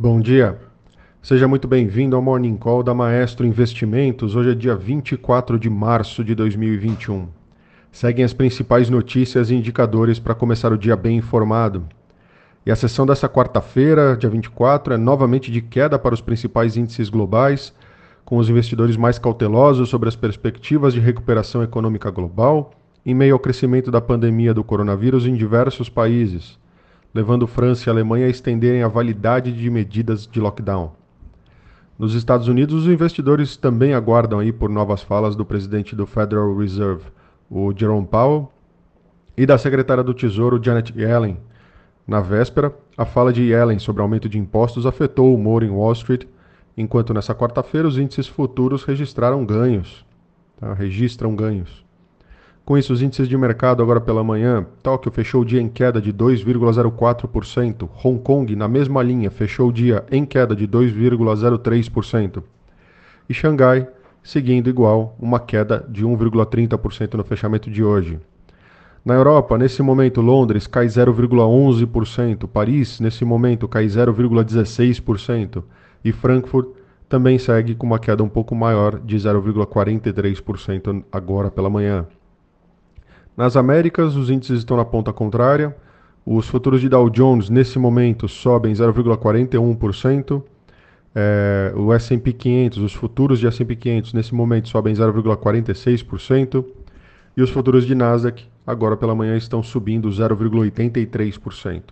Bom dia. Seja muito bem-vindo ao Morning Call da Maestro Investimentos. Hoje é dia 24 de março de 2021. Seguem as principais notícias e indicadores para começar o dia bem informado. E a sessão dessa quarta-feira, dia 24, é novamente de queda para os principais índices globais, com os investidores mais cautelosos sobre as perspectivas de recuperação econômica global, em meio ao crescimento da pandemia do coronavírus em diversos países levando França e Alemanha a estenderem a validade de medidas de lockdown. Nos Estados Unidos, os investidores também aguardam aí por novas falas do presidente do Federal Reserve, o Jerome Powell, e da secretária do Tesouro, Janet Yellen. Na véspera, a fala de Yellen sobre aumento de impostos afetou o humor em Wall Street, enquanto nessa quarta-feira os índices futuros registraram ganhos. Tá? Registram ganhos. Com isso, os índices de mercado agora pela manhã, Tóquio fechou o dia em queda de 2,04%, Hong Kong, na mesma linha, fechou o dia em queda de 2,03%, e Xangai, seguindo igual, uma queda de 1,30% no fechamento de hoje. Na Europa, nesse momento, Londres cai 0,11%, Paris, nesse momento, cai 0,16%, e Frankfurt também segue com uma queda um pouco maior de 0,43% agora pela manhã. Nas Américas, os índices estão na ponta contrária. Os futuros de Dow Jones, nesse momento, sobem 0,41%. É, o S&P 500, os futuros de S&P 500, nesse momento, sobem 0,46%. E os futuros de Nasdaq, agora pela manhã, estão subindo 0,83%.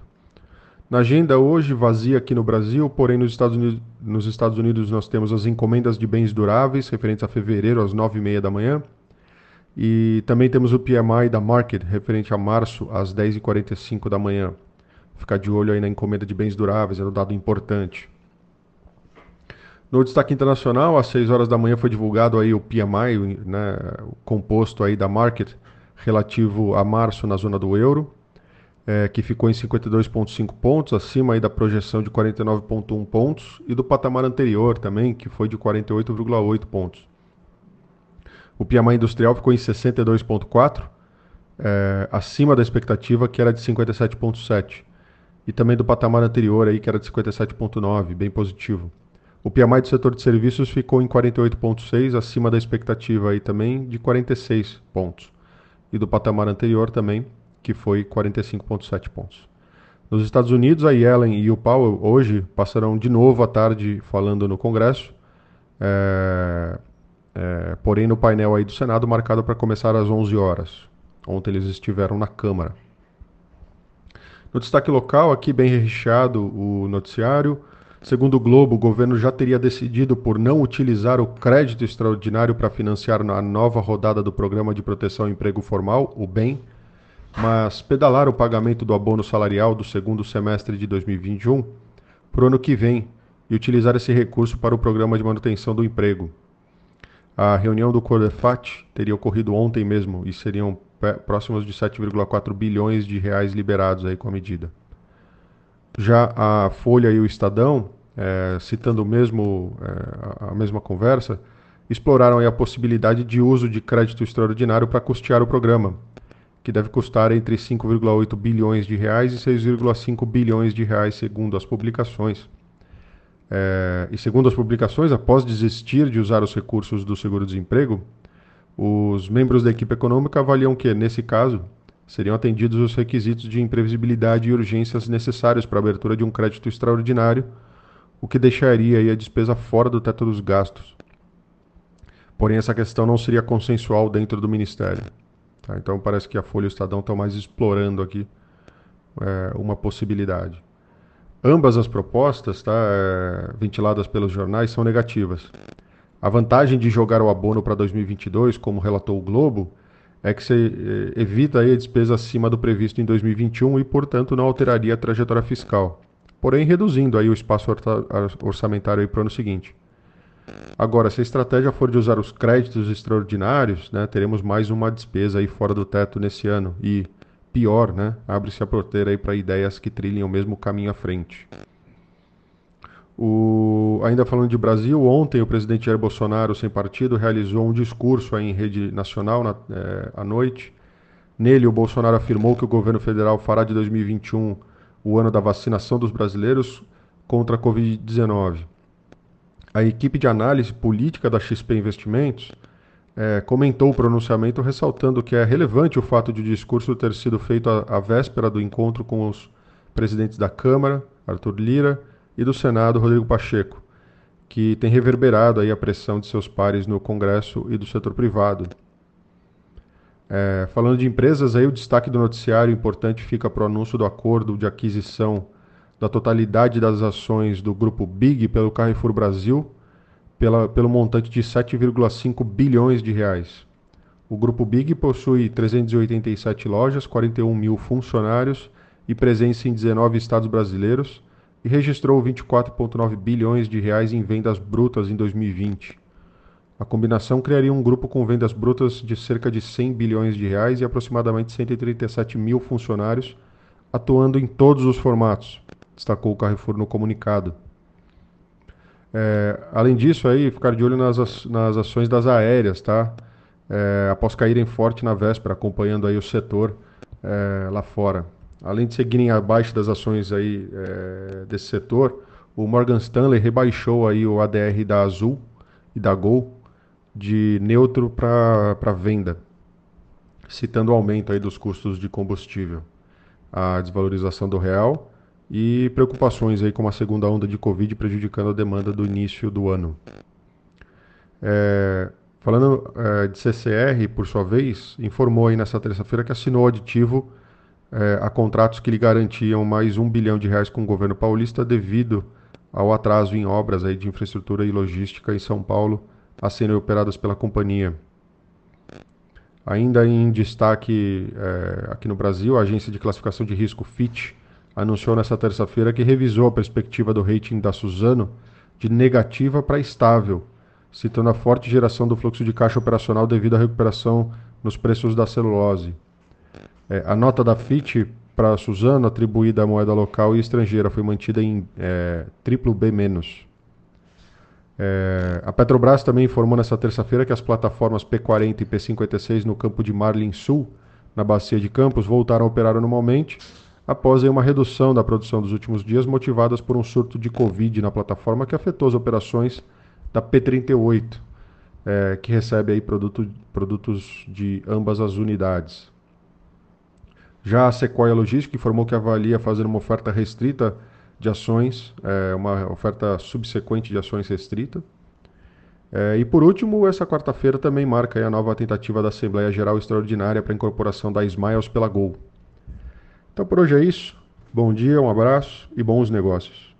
Na agenda hoje, vazia aqui no Brasil, porém nos Estados, Unidos, nos Estados Unidos nós temos as encomendas de bens duráveis, referentes a fevereiro, às 9h30 da manhã. E também temos o PMI da Market, referente a março, às 10h45 da manhã. Ficar de olho aí na encomenda de bens duráveis, é um dado importante. No destaque internacional, às 6 horas da manhã foi divulgado aí o PMI, né, o composto aí da Market, relativo a março na zona do euro, é, que ficou em 52,5 pontos, acima aí da projeção de 49,1 pontos, e do patamar anterior também, que foi de 48,8 pontos. O PMI industrial ficou em 62,4, é, acima da expectativa que era de 57,7. E também do patamar anterior aí que era de 57,9, bem positivo. O PMI do setor de serviços ficou em 48,6, acima da expectativa aí também de 46 pontos. E do patamar anterior também, que foi 45,7 pontos. Nos Estados Unidos, a Yellen e o Powell hoje passarão de novo à tarde falando no Congresso. É, é, porém, no painel aí do Senado, marcado para começar às 11 horas. Ontem eles estiveram na Câmara. No destaque local, aqui bem recheado o noticiário. Segundo o Globo, o governo já teria decidido por não utilizar o crédito extraordinário para financiar a nova rodada do Programa de Proteção ao Emprego Formal, o BEM, mas pedalar o pagamento do abono salarial do segundo semestre de 2021 para o ano que vem e utilizar esse recurso para o Programa de Manutenção do Emprego, a reunião do Codefat teria ocorrido ontem mesmo e seriam próximos de 7,4 bilhões de reais liberados aí com a medida. Já a Folha e o Estadão, é, citando mesmo, é, a mesma conversa, exploraram a possibilidade de uso de crédito extraordinário para custear o programa, que deve custar entre 5,8 bilhões de reais e 6,5 bilhões de reais, segundo as publicações. É, e segundo as publicações, após desistir de usar os recursos do seguro-desemprego, os membros da equipe econômica avaliam que, nesse caso, seriam atendidos os requisitos de imprevisibilidade e urgências necessários para a abertura de um crédito extraordinário, o que deixaria a despesa fora do teto dos gastos. Porém, essa questão não seria consensual dentro do Ministério. Tá? Então, parece que a Folha e o Estadão estão mais explorando aqui é, uma possibilidade. Ambas as propostas, tá, é, ventiladas pelos jornais, são negativas. A vantagem de jogar o abono para 2022, como relatou o Globo, é que você é, evita a despesa acima do previsto em 2021 e, portanto, não alteraria a trajetória fiscal, porém reduzindo aí o espaço orçamentário para o ano seguinte. Agora, se a estratégia for de usar os créditos extraordinários, né, teremos mais uma despesa aí fora do teto nesse ano e pior, né? Abre-se a porteira aí para ideias que trilhem o mesmo caminho à frente. O... Ainda falando de Brasil, ontem o presidente Jair Bolsonaro, sem partido, realizou um discurso em rede nacional na, é, à noite. Nele, o Bolsonaro afirmou que o governo federal fará de 2021 o ano da vacinação dos brasileiros, contra a Covid-19. A equipe de análise política da XP Investimentos é, comentou o pronunciamento ressaltando que é relevante o fato de o discurso ter sido feito à, véspera do encontro com os presidentes da Câmara, Arthur Lira, e do Senado, Rodrigo Pacheco, que tem reverberado aí a pressão de seus pares no Congresso e do setor privado. É, falando de empresas, aí o destaque do noticiário importante fica para o anúncio do acordo de aquisição da totalidade das ações do grupo Big pelo Carrefour Brasil, pela, pelo montante de 7,5 bilhões de reais. O grupo Big possui 387 lojas, 41 mil funcionários e presença em 19 estados brasileiros e registrou 24,9 bilhões de reais em vendas brutas em 2020. A combinação criaria um grupo com vendas brutas de cerca de 100 bilhões de reais e aproximadamente 137 mil funcionários, atuando em todos os formatos, destacou o Carrefour no comunicado. É, além disso, aí, ficar de olho nas, nas ações das aéreas, tá? É, após caírem forte na véspera, acompanhando aí o setor é, lá fora. Além de seguirem abaixo das ações aí, é, desse setor, o Morgan Stanley rebaixou aí o ADR da Azul e da Gol de neutro para venda, citando o aumento aí dos custos de combustível, a desvalorização do real e preocupações aí com a segunda onda de Covid prejudicando a demanda do início do ano. É, falando é, de CCR, por sua vez, informou aí nessa terça-feira que assinou aditivo é, a contratos que lhe garantiam mais um bilhão de reais com o governo paulista devido ao atraso em obras aí de infraestrutura e logística em São Paulo a serem operadas pela companhia. Ainda em destaque é, aqui no Brasil, a agência de classificação de risco Fitch anunciou nesta terça-feira que revisou a perspectiva do rating da Suzano de negativa para estável, citando a forte geração do fluxo de caixa operacional devido à recuperação nos preços da celulose. É, a nota da FIT para a Suzano, atribuída à moeda local e estrangeira, foi mantida em é, triplo B-. É, a Petrobras também informou nesta terça-feira que as plataformas P40 e P56 no campo de Marlin Sul, na bacia de Campos, voltaram a operar normalmente após uma redução da produção dos últimos dias motivadas por um surto de Covid na plataforma que afetou as operações da P38, é, que recebe aí produto, produtos de ambas as unidades. Já a Sequoia Logística informou que avalia fazer uma oferta restrita de ações, é, uma oferta subsequente de ações restrita. É, e por último, essa quarta-feira também marca a nova tentativa da Assembleia Geral Extraordinária para a incorporação da Smiles pela Gol. Então por hoje é isso. Bom dia, um abraço e bons negócios.